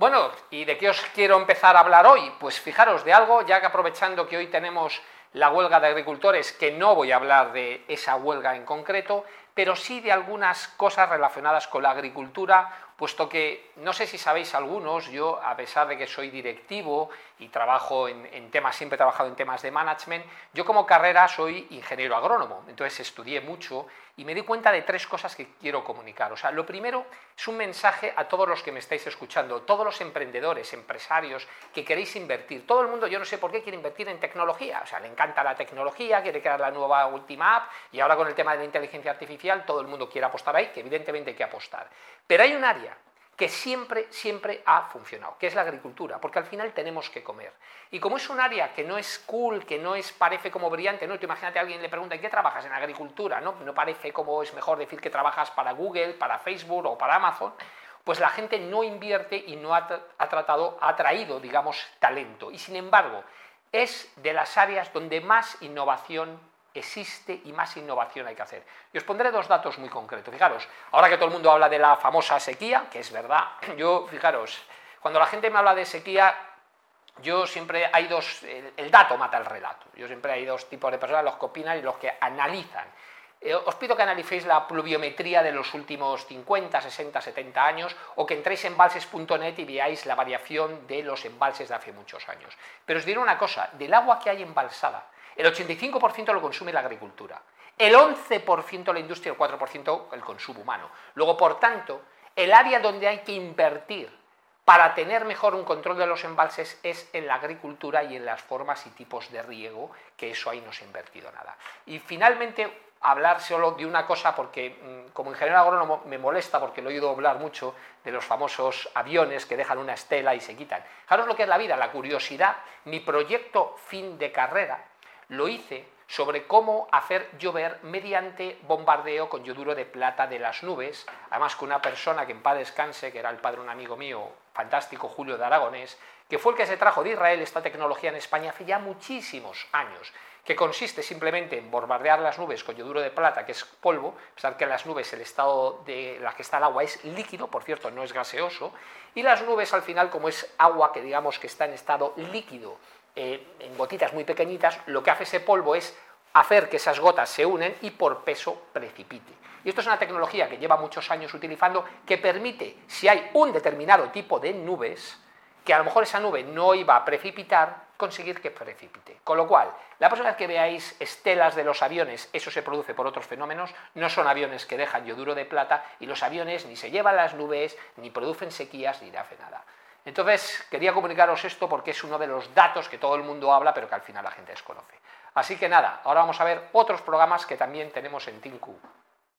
Bueno, ¿y de qué os quiero empezar a hablar hoy? Pues fijaros de algo, ya que aprovechando que hoy tenemos la huelga de agricultores, que no voy a hablar de esa huelga en concreto, pero sí de algunas cosas relacionadas con la agricultura, puesto que no sé si sabéis algunos, yo a pesar de que soy directivo y trabajo en, temas, siempre he trabajado en temas de management, yo como carrera soy ingeniero agrónomo, entonces estudié mucho y me di cuenta de tres cosas que quiero comunicar. O sea, lo primero es un mensaje a todos los que me estáis escuchando, todos los emprendedores, empresarios que queréis invertir. Todo el mundo, yo no sé por qué quiere invertir en tecnología. O sea, encanta la tecnología, quiere crear la nueva última app y ahora con el tema de la inteligencia artificial todo el mundo quiere apostar ahí, que evidentemente hay que apostar. Pero hay un área que siempre, siempre ha funcionado, que es la agricultura, porque al final tenemos que comer. Y como es un área que no es cool, que no es parece como brillante, ¿no? Tú imagínate a alguien le pregunta, ¿en qué trabajas? En agricultura, ¿no? No parece como es mejor decir que trabajas para Google, para Facebook o para Amazon, pues la gente no invierte y no ha, ha tratado, ha traído, digamos, talento. Y sin embargo, es de las áreas donde más innovación existe y más innovación hay que hacer. Y os pondré dos datos muy concretos. Fijaros, ahora que todo el mundo habla de la famosa sequía, que es verdad, yo, fijaros, cuando la gente me habla de sequía, yo siempre hay dos, el, dato mata el relato. Yo siempre hay dos tipos de personas, los que opinan y los que analizan. Eh, os pido que analicéis la pluviometría de los últimos 50, 60, 70 años o que entréis en embalses.net y veáis la variación de los embalses de hace muchos años. Pero os diré una cosa, del agua que hay embalsada, el 85% lo consume la agricultura, el 11% la industria y el 4% el consumo humano. Luego, por tanto, el área donde hay que invertir para tener mejor un control de los embalses es en la agricultura y en las formas y tipos de riego, que eso ahí no se ha invertido nada. Y finalmente, hablar solo de una cosa, porque mm, como ingeniero agrónomo me molesta, porque lo he oído hablar mucho de los famosos aviones que dejan una estela y se quitan. Fijaros lo que es la vida, la curiosidad. Mi proyecto fin de carrera lo hice sobre cómo hacer llover mediante bombardeo con yoduro de plata de las nubes, además con una persona que en paz descanse, que era el padre de un amigo mío, fantástico, Julio de Aragonés, que fue el que se trajo de Israel esta tecnología en España hace ya muchísimos años, que consiste simplemente en bombardear las nubes con yoduro de plata, que es polvo, a pesar que las nubes, el estado de la que está el agua es líquido, por cierto, no es gaseoso, y las nubes al final, como es agua que digamos que está en estado líquido, eh, en gotitas muy pequeñitas, lo que hace ese polvo es hacer que esas gotas se unen y por peso precipite. Y esto es una tecnología que lleva muchos años utilizando que permite, si hay un determinado tipo de nubes, que a lo mejor esa nube no iba a precipitar, conseguir que precipite. Con lo cual, la próxima vez que veáis estelas de los aviones, eso se produce por otros fenómenos, no son aviones que dejan yoduro de plata y los aviones ni se llevan las nubes, ni producen sequías, ni hacen nada. Entonces, quería comunicaros esto porque es uno de los datos que todo el mundo habla, pero que al final la gente desconoce. Así que nada, ahora vamos a ver otros programas que también tenemos en Tinku.